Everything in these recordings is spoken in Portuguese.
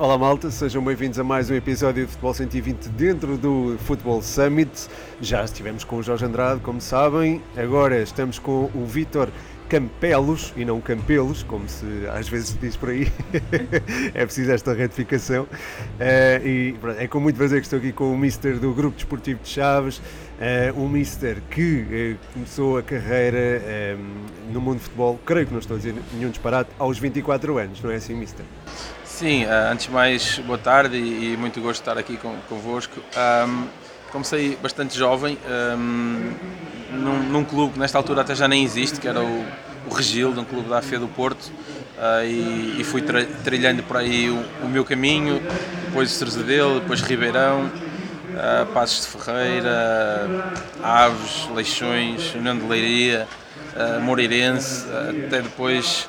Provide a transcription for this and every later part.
Olá malta, sejam bem-vindos a mais um episódio de Futebol 120 dentro do Futebol Summit. Já estivemos com o Jorge Andrade, como sabem, agora estamos com o Vítor Campelos e não Campelos, como se às vezes se diz por aí. é preciso esta retificação. Uh, e é com muito prazer que estou aqui com o Mister do Grupo Desportivo de Chaves, uh, um Mister que uh, começou a carreira no mundo de futebol, creio que não estou a dizer nenhum disparate, aos 24 anos, não é assim, Mister? Sim, antes de mais, boa tarde e, muito gosto de estar aqui convosco. Comecei bastante jovem, um, num, clube que nesta altura até já nem existe, que era o, Regil, um clube da AFE do Porto, uh, e, fui trilhando por aí o, meu caminho, depois o Cerzadelo, depois Ribeirão, uh, Passos de Ferreira, Aves, Leixões, União de Leiria, Moreirense, até depois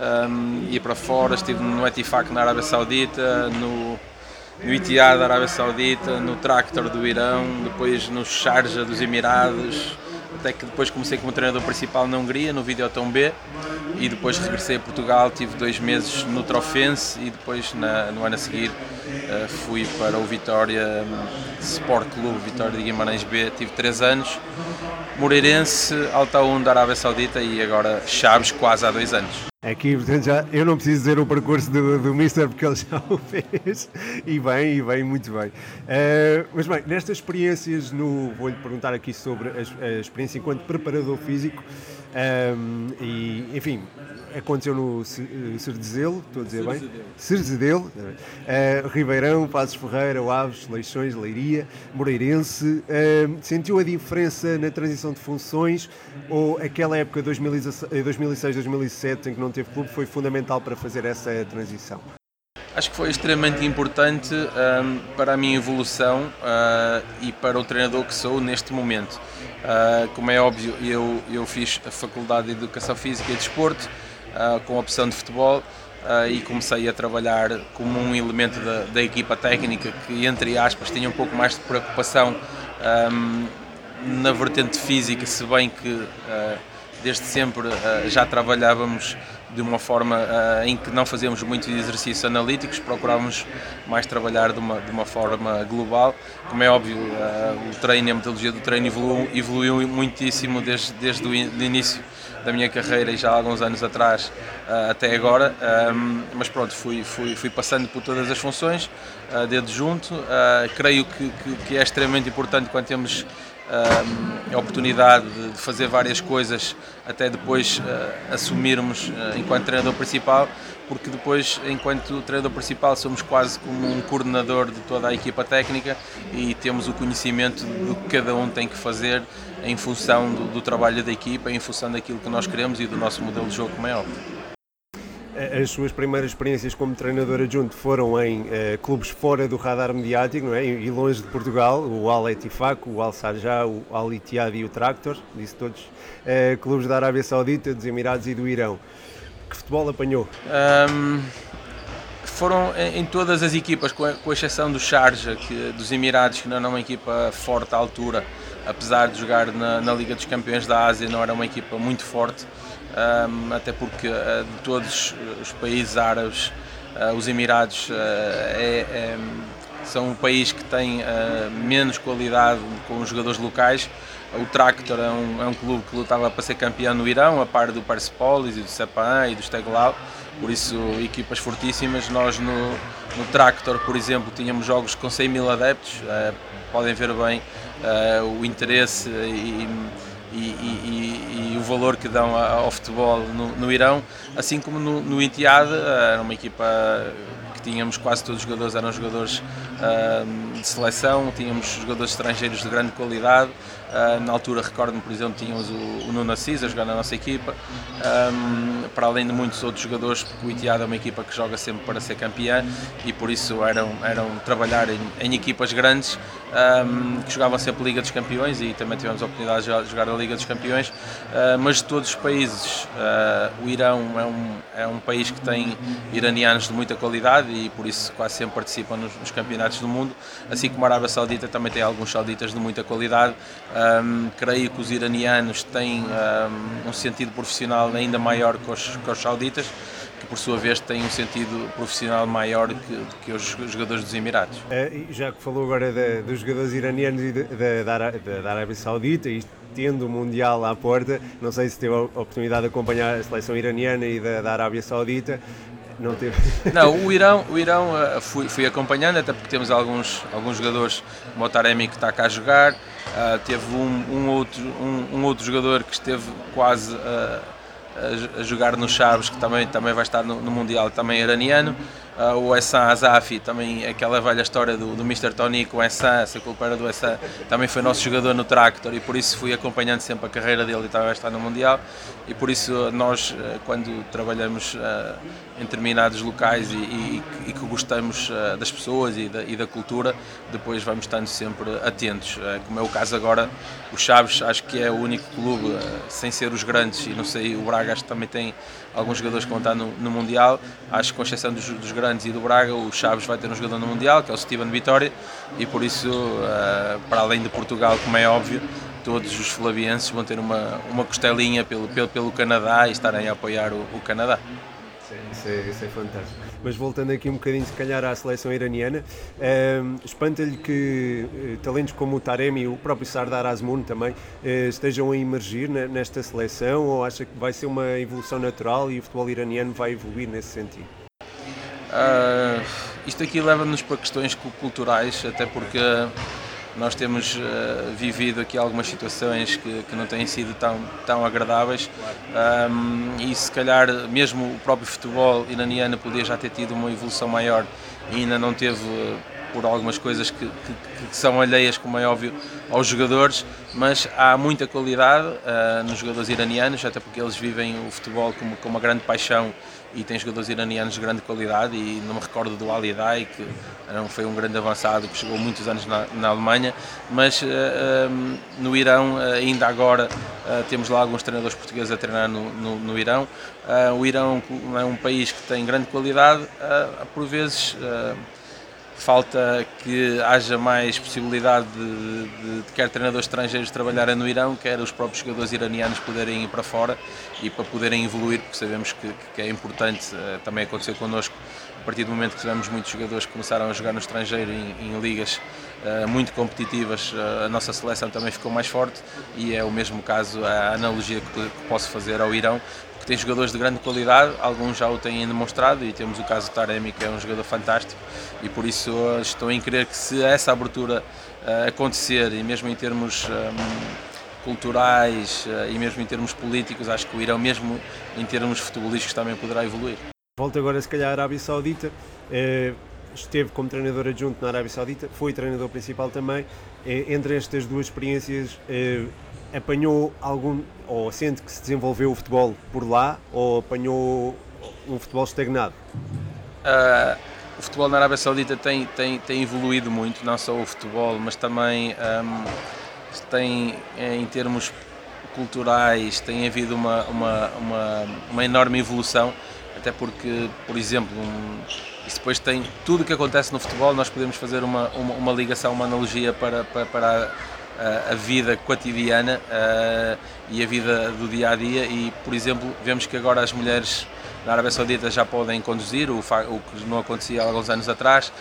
um, ia para fora, estive no Etifak na Arábia Saudita, no, no da Arábia Saudita, no Tractor do Irão, depois no Sharjah dos Emirados, até que depois comecei como treinador principal na Hungria, no Videoton B, e depois regressei a Portugal, tive dois meses no Trofense e depois na, no ano a seguir fui para o Vitória um, Sport Clube, Vitória de Guimarães B, tive três anos, Moreirense, Altaun da Arábia Saudita e agora Chaves quase há dois anos. Aqui, portanto, já, eu não preciso dizer o percurso do, do Mister porque ele já o fez e bem, e bem, muito bem. Uh, mas bem, nestas experiências, no, vou-lhe perguntar aqui sobre a, a experiência enquanto preparador físico. Um, e, enfim, aconteceu no Cerzedelo, estou a dizer bem? Cerzedelo, uh, Ribeirão, Passos Ferreira, Aves, Leixões, Leiria, Moreirense. Uh, sentiu a diferença na transição de funções ou aquela época 2006, 2007 em que não teve clube foi fundamental para fazer essa transição? Acho que foi extremamente importante um, para a minha evolução uh, e para o treinador que sou neste momento. Uh, como é óbvio, eu, eu fiz a Faculdade de Educação Física e Desporto uh, com opção de futebol e comecei a trabalhar como um elemento da, da, equipa técnica que, entre aspas, tinha um pouco mais de preocupação um, na vertente física, se bem que desde sempre já trabalhávamos de uma forma uh, em que não fazemos muitos exercícios analíticos, procurávamos mais trabalhar de uma, de uma forma global. Como é óbvio, uh, o treino a metodologia do treino evoluiu, evoluiu muitíssimo desde, desde o início da minha carreira e já há alguns anos atrás uh, até agora, mas pronto, fui, fui, fui passando por todas as funções, uh, dedo junto. creio que, que, que é extremamente importante quando temos a oportunidade de fazer várias coisas até depois uh, assumirmos uh, enquanto treinador principal, porque depois, enquanto treinador principal, somos quase como um coordenador de toda a equipa técnica e temos o conhecimento do que cada um tem que fazer em função do, do trabalho da equipa, em função daquilo que nós queremos e do nosso modelo de jogo, como é as suas primeiras experiências como treinador adjunto foram em uh, clubes fora do radar mediático não é? e longe de Portugal, o Al Etifak, o Al Sarjah, o Al Ittihad e o Tractor, disse todos, uh, clubes da Arábia Saudita, dos Emirados e do Irão. Que futebol apanhou? Um, foram em todas as equipas, com, a, com exceção do Sharjah, que, dos Emirados, que não é uma equipa forte à altura, apesar de jogar na, na Liga dos Campeões da Ásia, não era uma equipa muito forte um, até porque uh, de todos os países árabes, uh, os Emirados uh, é, é, são um país que tem menos qualidade com os jogadores locais. O Tractor é um, é um clube que lutava para ser campeão no Irão, a par do Persepolis e do Sepan e do Steglal, por isso equipas fortíssimas. Nós no, no Tractor, por exemplo, tínhamos jogos com 100 mil adeptos, podem ver bem o interesse e, e, e, e, o valor que dão ao futebol no, no Irão, assim como no, no Etihad, era uma equipa que tínhamos quase todos os jogadores eram jogadores uh, de seleção, tínhamos jogadores estrangeiros de grande qualidade, Uh, na altura, recordo-me, por exemplo, tínhamos o, o Nuno Assis a jogar na nossa equipa, um, para além de muitos outros jogadores, porque o Itiado é uma equipa que joga sempre para ser campeã e por isso eram, eram trabalhar em, em equipas grandes um, que jogavam sempre Liga dos Campeões e também tivemos a oportunidade de jogar a Liga dos Campeões, uh, mas de todos os países, uh, o Irão é um, é um país que tem iranianos de muita qualidade e por isso quase sempre participam nos, nos campeonatos do mundo, assim como a Arábia Saudita também tem alguns sauditas de muita qualidade Um, creio que os iranianos têm um, um sentido profissional ainda maior que os, que os sauditas, que por sua vez têm um sentido profissional maior que, que os jogadores dos Emirados. Uh, já que falou agora de, dos jogadores iranianos e de, de, da, da Arábia Saudita, e tendo o Mundial à porta, não sei se teve a oportunidade de acompanhar a seleção iraniana e da, da Arábia Saudita, não teve. Não, o Irão, o Irão uh, fui, fui acompanhando, até porque temos alguns, alguns jogadores, o Taremi que está cá a jogar, uh, teve um, um, outro, um, um, outro jogador que esteve quase uh, a, a, jogar no Chaves, que também, também vai estar no, no Mundial, também iraniano. Uh, o Essan Azafi, também aquela velha história do, do Mr. Tony com o Essan, se culpa era do Essan, também foi nosso jogador no Tractor e por isso fui acompanhando sempre a carreira dele e também vai estar no Mundial. E por isso nós, quando trabalhamos uh, em determinados locais e, e, e que gostamos uh, das pessoas e da, e da, cultura, depois vamos estando sempre atentos. Como é o caso agora, o Chaves acho que é o único clube, sem ser os grandes, e não sei, o Braga acho que também tem alguns jogadores que vão estar no, no Mundial, acho que com exceção dos, dos, grandes e do Braga, o Chaves vai ter um jogador no Mundial, que é o Steven Vitória, e por isso, para além de Portugal, como é óbvio, todos os flavienses vão ter uma, uma costelinha pelo, pelo, pelo Canadá e estarem a apoiar o, o Canadá. Isso é, isso é fantástico. Mas voltando aqui um bocadinho, se calhar, à seleção iraniana, um, espanta-lhe que uh, talentos como o Taremi e o próprio Sardar Azmoun também uh, estejam a emergir na, nesta seleção ou acha que vai ser uma evolução natural e o futebol iraniano vai evoluir nesse sentido? Uh, isto aqui leva-nos para questões culturais, até porque nós temos uh, vivido aqui algumas situações que, que, não têm sido tão, tão agradáveis. Um, e se calhar mesmo o próprio futebol iraniano podia já ter tido uma evolução maior e ainda não teve por algumas coisas que, que, que, são alheias, como é óbvio, aos jogadores, mas há muita qualidade uh, nos jogadores iranianos, até porque eles vivem o futebol com, com uma grande paixão e têm jogadores iranianos de grande qualidade e não me recordo do Ali Dai, que não foi um grande avançado que chegou muitos anos na, na Alemanha, mas uh, um, no Irão ainda agora uh, temos lá alguns treinadores portugueses a treinar no, no, no Irão. Uh, o Irão é um país que tem grande qualidade, por vezes falta que haja mais possibilidade de, de, de quer treinadores estrangeiros trabalharem no Irão, quer os próprios jogadores iranianos poderem ir para fora e para poderem evoluir, porque sabemos que, que é importante, uh, também aconteceu connosco, a partir do momento que tivemos muitos jogadores que começaram a jogar no estrangeiro em, em ligas uh, muito competitivas, uh, a nossa seleção também ficou mais forte e é o mesmo caso, a analogia que, que posso fazer ao Irão, que tem jogadores de grande qualidade, alguns já o têm demonstrado e temos o caso do Taremi que é um jogador fantástico e por isso estou em crer que se essa abertura uh, acontecer e mesmo em termos ehm, culturais uh, e mesmo em termos políticos, acho que o Irão mesmo em termos futebolísticos também poderá evoluir. Volto agora se calhar à Arábia Saudita. Esteve como treinador adjunto na Arábia Saudita, foi treinador principal também. Entre estas duas experiências, apanhou algum, ou sente que se desenvolveu o futebol por lá, ou apanhou um futebol estagnado? Uh, o futebol na Arábia Saudita tem, tem, tem evoluído muito, não só o futebol, mas também um, tem, em termos culturais, tem havido uma, uma, uma, uma enorme evolução, até porque, por exemplo, um, isso depois tem tudo o que acontece no futebol, nós podemos fazer uma, uma, uma ligação, uma analogia para, para, para a vida cotidiana uh, e a vida do dia a dia. E, por exemplo, vemos que agora as mulheres na Arábia Saudita já podem conduzir, o, o que não acontecia há alguns anos atrás.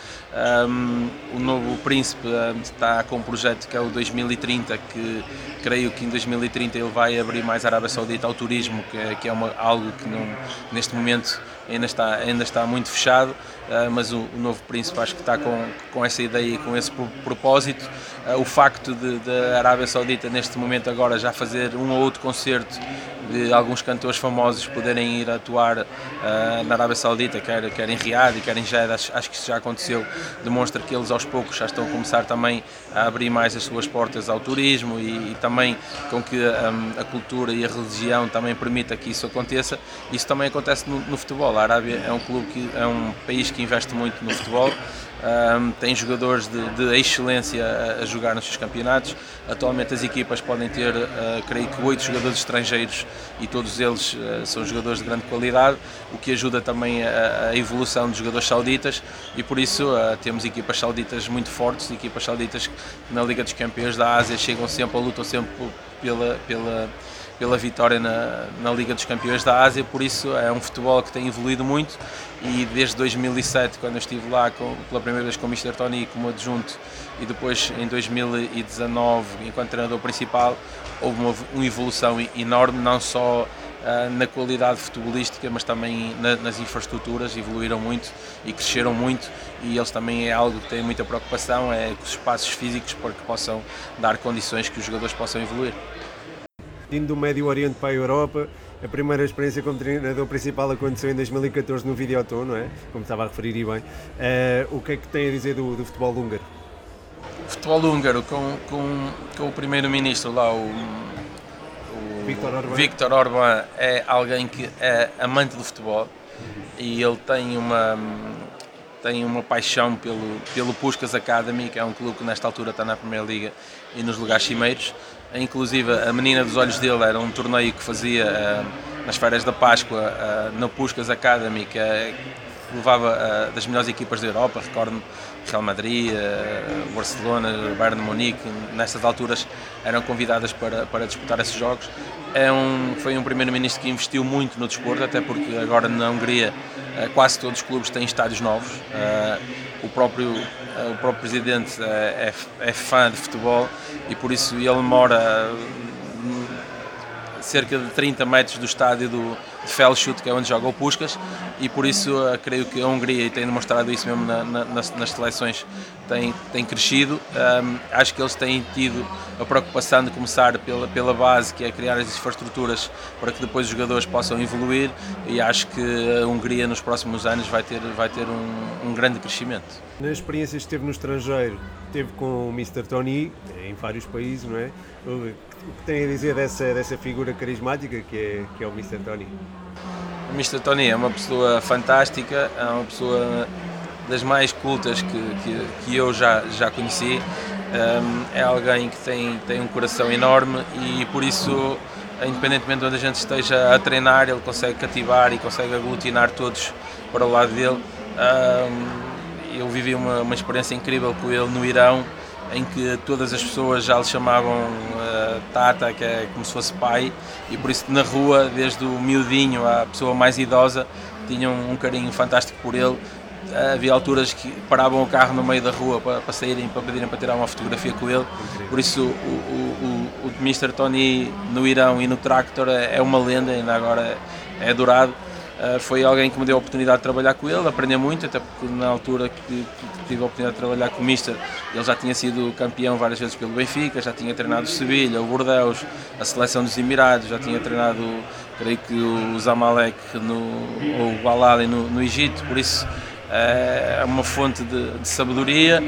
Um, o novo príncipe está com um projeto que é o 2030, que creio que em 2030 ele vai abrir mais a Arábia Saudita ao turismo, que é, que é uma, algo que não, neste momento ainda está, ainda está muito fechado, uh, mas o, o, novo príncipe acho que está com, com essa ideia e com esse propósito. Uh, o facto de, de a Arábia Saudita neste momento agora já fazer um ou outro concerto de alguns cantores famosos poderem ir atuar uh, na Arábia Saudita, quer, quer em Riad e quer em Jeddah, acho, acho, que isso já aconteceu, demonstra que eles aos poucos já estão a começar também a abrir mais as suas portas ao turismo e, e também com que um, a cultura e a religião também permita que isso aconteça. Isso também acontece no, no futebol. A Arábia é um clube que é um país que investe muito no futebol um, tem jogadores de, de excelência a, a, jogar nos seus campeonatos. Atualmente as equipas podem ter, uh, creio que, oito jogadores estrangeiros e todos eles uh, são jogadores de grande qualidade, o que ajuda também a, a evolução dos jogadores sauditas e por isso uh, temos equipas sauditas muito fortes, equipas sauditas que na Liga dos Campeões da Ásia chegam sempre, lutam sempre pela, pela pela vitória na, na Liga dos Campeões da Ásia, por isso é um futebol que tem evoluído muito e desde 2007, quando eu estive lá com, pela primeira vez com o Mr. Tony como adjunto e depois em 2019 enquanto treinador principal, houve uma, uma evolução enorme, não só uh, na qualidade futebolística, mas também na, nas infraestruturas, evoluíram muito e cresceram muito e eles também é algo que têm muita preocupação, é os espaços físicos para que possam dar condições que os jogadores possam evoluir indo do Médio Oriente para a Europa, a primeira experiência como treinador principal aconteceu em 2014 no Videoton, não é? Como estava a referir e bem. Uh, o que é que tem a dizer do, do futebol húngaro? Futebol húngaro com, com, com o primeiro-ministro lá, o, o Victor, Orban. Victor Orban, é alguém que é amante do futebol e ele tem uma tem uma paixão pelo, pelo Puskas Academy, que é um clube que nesta altura está na Primeira Liga e nos lugares cimeiros. Inclusive, a menina dos olhos dele era um torneio que fazia uh, nas férias da Páscoa uh, na Puskas Academy, que, uh, levava das melhores equipas da Europa, recordo Real Madrid, Barcelona, Bayern de Munique, nessas alturas eram convidadas para, para disputar esses jogos. É um, foi um primeiro-ministro que investiu muito no desporto, até porque agora na Hungria quase todos os clubes têm estádios novos. O próprio o próprio presidente é, é, é fã de futebol e por isso ele mora hum, cerca de 30 metros do estádio do, de Felschut, que é onde joga o Puskas, e por isso uh, creio que a Hungria, e tem demonstrado isso mesmo na, na, nas, nas, seleções, tem, tem crescido. Um, acho que eles têm tido a preocupação de começar pela, pela base, que é criar as infraestruturas para que depois os jogadores possam evoluir, e acho que a Hungria nos próximos anos vai ter, vai ter um, um grande crescimento. Nas experiências que esteve no estrangeiro, teve com o Mr. Tony, em vários países, não é? o que tem a dizer dessa, dessa figura carismática que é, que é o Mr. Tony? Mr. Tony é uma pessoa fantástica, é uma pessoa das mais cultas que, que, que eu já, já conheci. Um, é alguém que tem, tem um coração enorme e por isso, independentemente de onde a gente esteja a treinar, ele consegue cativar e consegue aglutinar todos para o lado dele. Um, eu vivi uma, uma experiência incrível com ele no Irão em que todas as pessoas já lhe chamavam uh, Tata, que é como se fosse pai, e por isso na rua, desde o miudinho à pessoa mais idosa, tinham um carinho fantástico por ele. Uh, havia alturas que paravam o carro no meio da rua para, para saírem, para pedirem para tirar uma fotografia com ele. Por isso, o, o, o, o Mr. Tony no Irão e no Tractor é, é uma lenda, ainda agora é, é adorado. Uh, foi alguém que me deu a oportunidade de trabalhar com ele, aprender muito, até porque na altura que, que, tive a oportunidade de trabalhar com o Mister, ele já tinha sido campeão várias vezes pelo Benfica, já tinha treinado o Sevilha, o Bordeaux, a seleção dos Emirados, já tinha treinado, creio que o Zamalek no, ou o Al no, no Egito, por isso eh, é uma fonte de, de sabedoria,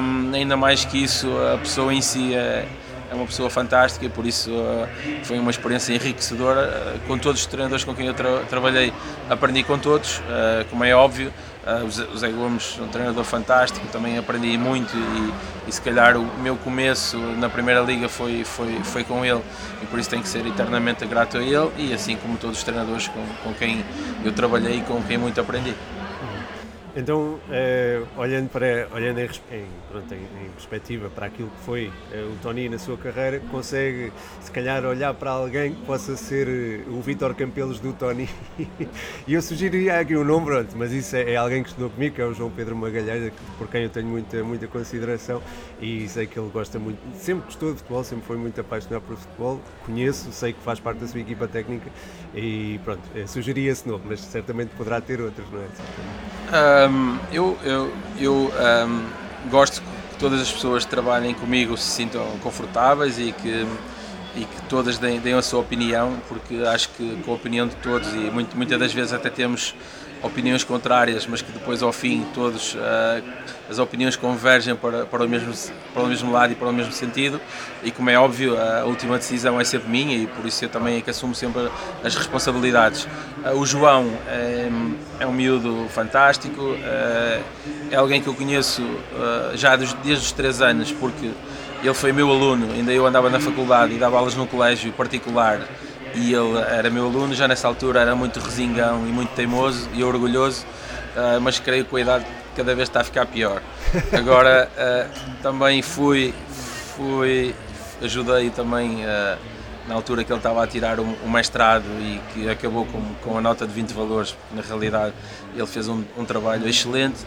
um, ainda mais que isso, a pessoa em si é é uma pessoa fantástica e por isso uh, foi uma experiência enriquecedora. Uh, com todos os treinadores com quem eu tra trabalhei, aprendi com todos, uh, como é óbvio. o Zé Gomes, um treinador fantástico, também aprendi muito e, e, se calhar o meu começo na Primeira Liga foi, foi, foi com ele e por isso tenho que ser eternamente grato a ele e assim como todos os treinadores com, com quem eu trabalhei e com quem muito aprendi. Então, eh, olhando, para, olhando em, pronto, em, em, perspectiva para aquilo que foi eh, o Tony na sua carreira, consegue se calhar olhar para alguém que possa ser eh, o Vítor Campelos do Tony. e eu sugeriria aqui um nome, pronto, mas isso é, é, alguém que estudou comigo, que é o João Pedro Magalhães, por quem eu tenho muita, muita consideração e sei que ele gosta muito, sempre gostou de futebol, sempre foi muito apaixonado por futebol, conheço, sei que faz parte da sua equipa técnica e pronto, sugeria esse nome, mas certamente poderá ter outros, não é? Um, eu eu, eu um, gosto todas as pessoas que trabalhem comigo se sintam confortáveis e que, e que todas deem, deem a sua opinião, porque acho que com a opinião de todos, e muito, muitas das vezes até temos opiniões contrárias, mas que depois ao fim todos uh, as opiniões convergem para, para, o mesmo, para o mesmo lado e para o mesmo sentido. E como é óbvio a última decisão é sempre minha e por isso eu também é que assumo sempre as responsabilidades. Uh, o João é, é, um miúdo fantástico, uh, é alguém que eu conheço já desde os 3 anos porque ele foi meu aluno, ainda eu andava na faculdade e dava aulas no colégio particular e ele era meu aluno, já nessa altura era muito resingão e muito teimoso e orgulhoso, uh, mas creio que a idade cada vez está a ficar pior. Agora uh, também fui, fui, ajudei também uh, na altura que ele estava a tirar o, o mestrado e que acabou com, com a nota de 20 valores, na realidade ele fez um, um trabalho excelente,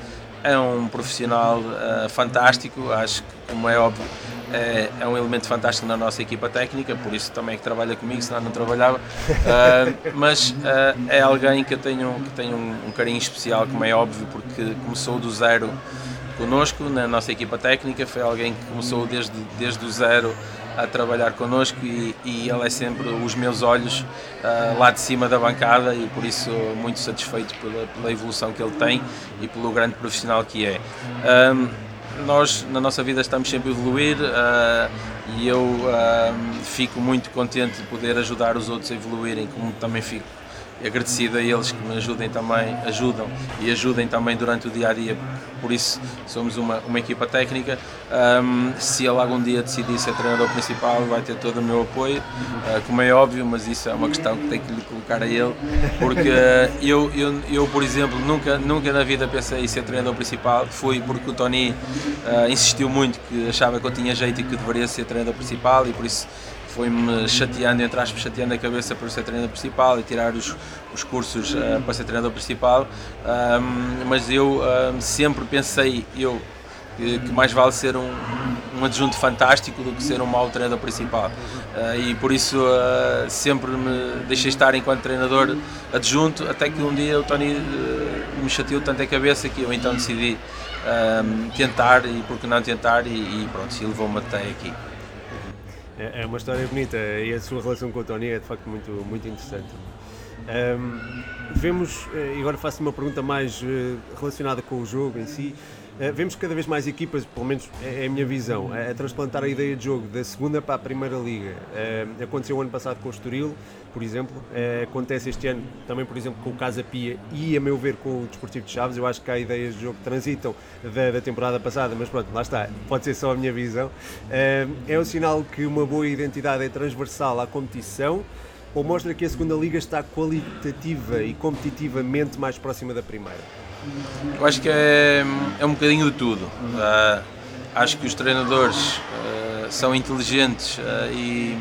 é um profissional fantástico, acho que, como é óbvio, é, é, um elemento fantástico na nossa equipa técnica, por isso também é que trabalha comigo, senão não trabalhava. Uh, mas uh, é alguém que eu tenho, que tenho um, um, carinho especial, como é óbvio, porque começou do zero connosco na nossa equipa técnica, foi alguém que começou desde, desde o zero a trabalhar connosco e, e ele é sempre os meus olhos uh, lá de cima da bancada e por isso muito satisfeito pela, pela evolução que ele tem e pelo grande profissional que é. Um, nós na nossa vida estamos sempre a evoluir uh, e eu uh, fico muito contente de poder ajudar os outros a evoluírem, como também fico agradecido a eles que me ajudem também, ajudam e ajudem também durante o dia a dia. Por isso somos uma, uma equipa técnica. Um, se ele algum dia decidir ser treinador principal, vai ter todo o meu apoio, uh, como é óbvio, mas isso é uma questão que tenho que lhe colocar a ele, porque eu, eu, eu, por exemplo, nunca, nunca na vida pensei em ser treinador principal. Fui porque o Tony uh, insistiu muito que achava que eu tinha jeito e que deveria ser treinador principal e por isso foi-me chateando, entre aspas, chateando a cabeça por ser treinador principal e tirar os, os cursos uh, para ser treinador principal, um, mas eu um, sempre pensei, eu, que, que, mais vale ser um, um adjunto fantástico do que ser um mau treinador principal. Uh, e por isso uh, sempre me deixei estar enquanto treinador adjunto, até que um dia o Tony me chateou tanto a cabeça que eu então decidi tentar e por que não tentar e, e pronto, se levou-me até aqui. É, é uma história bonita e a sua relação com o Tony é de facto muito, muito interessante. Um, vemos, eh, e agora faço uma pergunta mais eh, relacionada com o jogo em si. Uh, vemos cada vez mais equipas, pelo menos é, é a minha visão, a, transplantar a ideia de jogo da segunda para a primeira liga. Uh, aconteceu o ano passado com o Estoril, por exemplo. Uh, acontece este ano também, por exemplo, com o Casa Pia e, a meu ver, com o Desportivo de Chaves. Eu acho que há ideias de jogo que transitam da, da temporada passada, mas pronto, lá está. Pode ser só a minha visão. É um sinal que uma boa identidade é transversal à competição ou mostra que a segunda liga está qualitativa e competitivamente mais próxima da primeira? Eu acho que é, é um bocadinho de tudo. Uh, acho que os treinadores uh, são inteligentes uh, e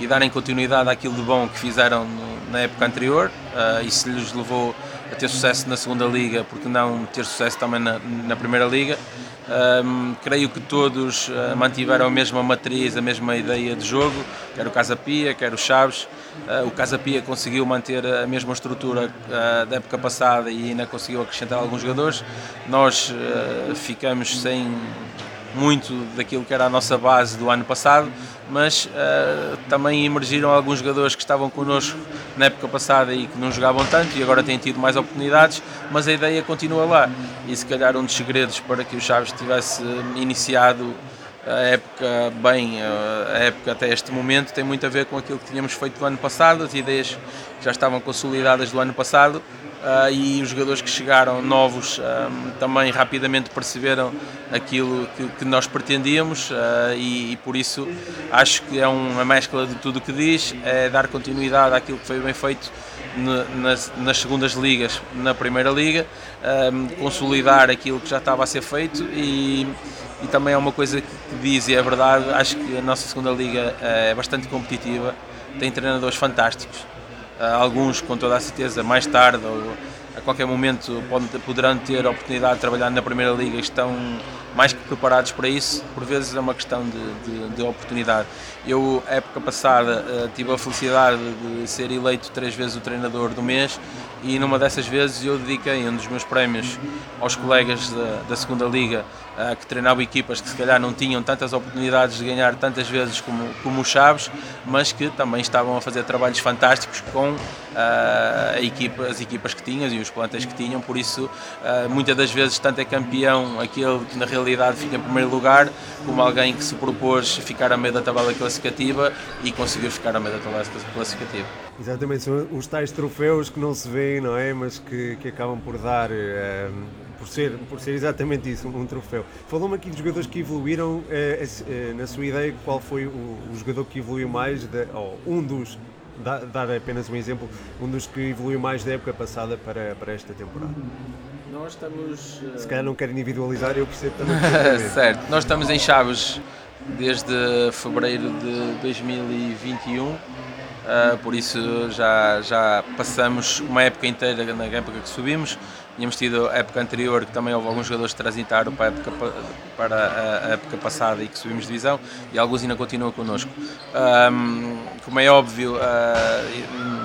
e darem continuidade àquilo de bom que fizeram no, na época anterior uh, se lhes levou a ter sucesso na segunda liga, porque não ter sucesso também na, na primeira liga. Um, creio que todos uh, mantiveram a mesma matriz, a mesma ideia de jogo, quer o Casa Pia, quer o Chaves. Uh, o Casa Pia conseguiu manter a mesma estrutura uh, da época passada e ainda conseguiu acrescentar alguns jogadores. Nós ficamos sem muito daquilo que era a nossa base do ano passado, mas uh, também emergiram alguns jogadores que estavam connosco na época passada e que não jogavam tanto e agora têm tido mais oportunidades, mas a ideia continua lá. E se calhar um dos segredos para que o Chaves tivesse iniciado a época bem, a época até este momento, tem muito a ver com aquilo que tínhamos feito no ano passado, as ideias que já estavam consolidadas do ano passado uh, e os jogadores que chegaram novos um, também rapidamente perceberam aquilo que, que nós pretendíamos uh, e, e, por isso acho que é uma mescla de tudo o que diz, é dar continuidade àquilo que foi bem feito nas, nas segundas ligas, na primeira liga, um, consolidar aquilo que já estava a ser feito e, e também é uma coisa que diz e é verdade, acho que a nossa segunda liga é bastante competitiva, tem treinadores fantásticos, alguns com toda a certeza mais tarde ou a qualquer momento poderão ter a oportunidade de trabalhar na Primeira Liga e estão mais que preparados para isso, por vezes é uma questão de, de, de oportunidade. Eu, época passada, eh, tive a felicidade de ser eleito três vezes o treinador do mês e numa dessas vezes eu dediquei um dos meus prémios aos colegas da, da segunda liga uh, que treinavam equipas que se calhar não tinham tantas oportunidades de ganhar tantas vezes como, como o Chaves, mas que também estavam a fazer trabalhos fantásticos com uh, a equipa, as equipas que tinham e os plantéis que tinham, por isso uh, muitas das vezes tanto é campeão aquele que na realidade fica em primeiro lugar, como alguém que se propôs ficar a meio da tabela classificativa e conseguiu ficar a meio da tabela classificativa. Exatamente, são os tais troféus que não se vêem, não é? Mas que, que acabam por dar, eh, por, ser, por ser exatamente isso, um, troféu. Falou-me aqui de jogadores que evoluíram, eh, eh, na sua ideia, qual foi o, o, jogador que evoluiu mais, de, ou um dos dar apenas um exemplo, um dos que evoluiu mais da época passada para, para esta temporada. Nós estamos. Se calhar não quero individualizar, eu percebo também. certo, nós estamos em Chaves desde fevereiro de 2021 Uh, por isso já, já passamos uma época inteira na época que subimos. Tínhamos tido a época anterior que também houve alguns jogadores que transitaram para a época, para a época passada e que subimos divisão e alguns ainda continuam connosco. Um, como é óbvio, uh,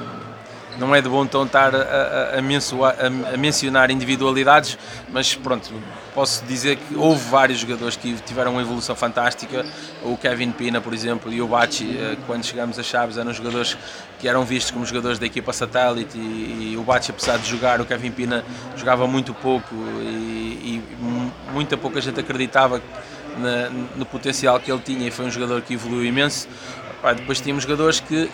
não é de bom tom estar a, a, a, a, mencionar individualidades, mas pronto, posso dizer que houve vários jogadores que tiveram uma evolução fantástica. O Kevin Pina, por exemplo, e o Bachi, eh, quando chegamos a Chaves, eram jogadores que eram vistos como jogadores da equipa satélite. E, e o Bachi, apesar de jogar, o Kevin Pina jogava muito pouco e, e muita pouca gente acreditava na, no potencial que ele tinha e foi um jogador que evoluiu imenso. Pá, depois tínhamos jogadores que uh,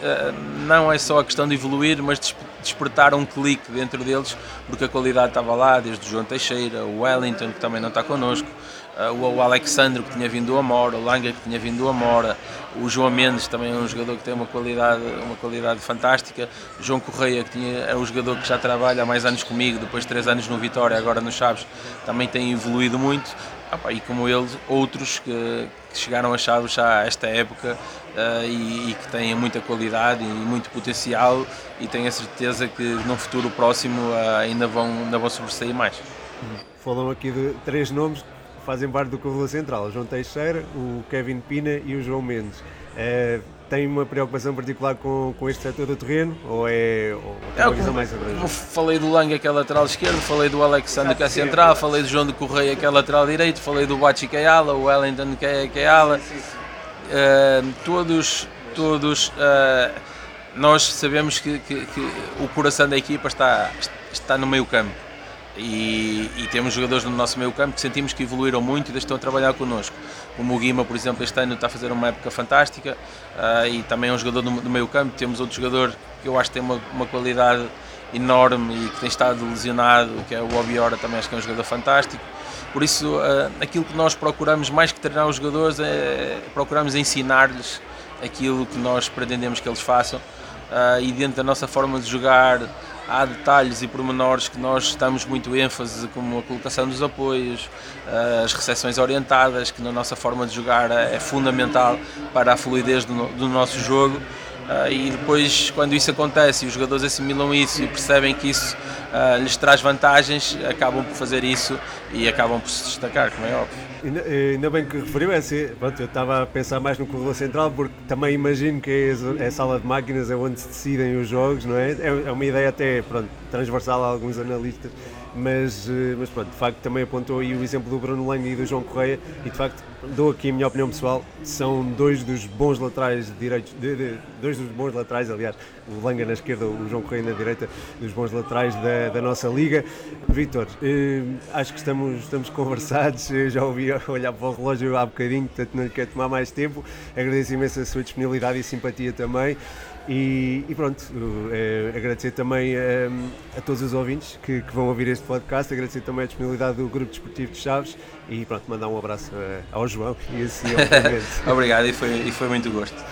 não é só a questão de evoluir, mas despertaram um clique dentro deles, porque a qualidade estava lá, desde o João Teixeira, o Wellington, que também não está connosco, uh, o Alexandre, que tinha vindo do Amora, o Langa, que tinha vindo do Amora, o João Mendes, também é um jogador que tem uma qualidade, uma qualidade fantástica, o João Correia, que tinha, é um jogador que já trabalha há mais anos comigo, depois de três anos no Vitória, agora no Chaves, também tem evoluído muito. Ah, e como eles, outros que, que, chegaram a Chaves já a esta época uh, e, e, que têm muita qualidade e muito potencial e tenho a certeza que no futuro próximo uh, ainda, vão, ainda vão sobressair mais. Falam aqui de três nomes que fazem parte do Corredor Central, o João Teixeira, o Kevin Pina e o João Mendes. Uh, tem uma preocupação particular com, com este setor do terreno ou é ou é, uma visão mais abrangente? Falei do Langa que é lateral esquerdo, falei do Alexandre que é central, falei do João de Correia que é lateral direito, falei do Bachi que é ala, o Wellington que é, que é ala. Uh, todos, todos uh, nós sabemos que, que, que, o coração da equipa está, está no meio campo e, e, temos jogadores no nosso meio campo que sentimos que evoluíram muito e estão a trabalhar connosco. O Guima, por exemplo, este ano está a fazer uma época fantástica uh, e também é um jogador do, do, meio campo. Temos outro jogador que eu acho que tem uma, uma qualidade enorme e que tem estado lesionado, que é o Obiora, também acho que é um jogador fantástico. Por isso, uh, aquilo que nós procuramos, mais que treinar os jogadores, é procuramos ensinar-lhes aquilo que nós pretendemos que eles façam uh, e dentro da nossa forma de jogar há detalhes e pormenores que nós damos muito ênfase, como a colocação dos apoios, eh, as recepções orientadas, que na nossa forma de jogar é fundamental para a fluidez do, nosso jogo. E depois, quando isso acontece e os jogadores assimilam isso e percebem que isso uh, lhes traz vantagens, acabam por fazer isso e acabam por se destacar, como é óbvio. Ainda, bem que referiu, assim, pronto, eu estava a pensar mais no corredor central, porque também imagino que é, é a sala de máquinas, é onde se decidem os jogos, não é? É, é uma ideia até pronto, transversal a alguns analistas mas, eh, mas pronto, de facto também apontou aí o exemplo do Bruno Lange e do João Correia e de facto dou aqui a minha opinião pessoal, são dois dos bons laterais direitos, de, de, dois dos bons laterais, aliás, o Langa na esquerda, o João Correia na direita, dos bons laterais da, da nossa liga. Vitor, eh, acho que estamos, estamos conversados, eu já ouvi olhar para o relógio há bocadinho, portanto não quero tomar mais tempo, agradeço imenso a sua disponibilidade e simpatia também. E, e pronto, é, agradecer também a, a, todos os ouvintes que, que, vão ouvir este podcast, agradecer também a disponibilidade do Grupo Desportivo de Chaves e pronto, mandar um abraço ao João e assim, Obrigado e foi, e foi muito gosto.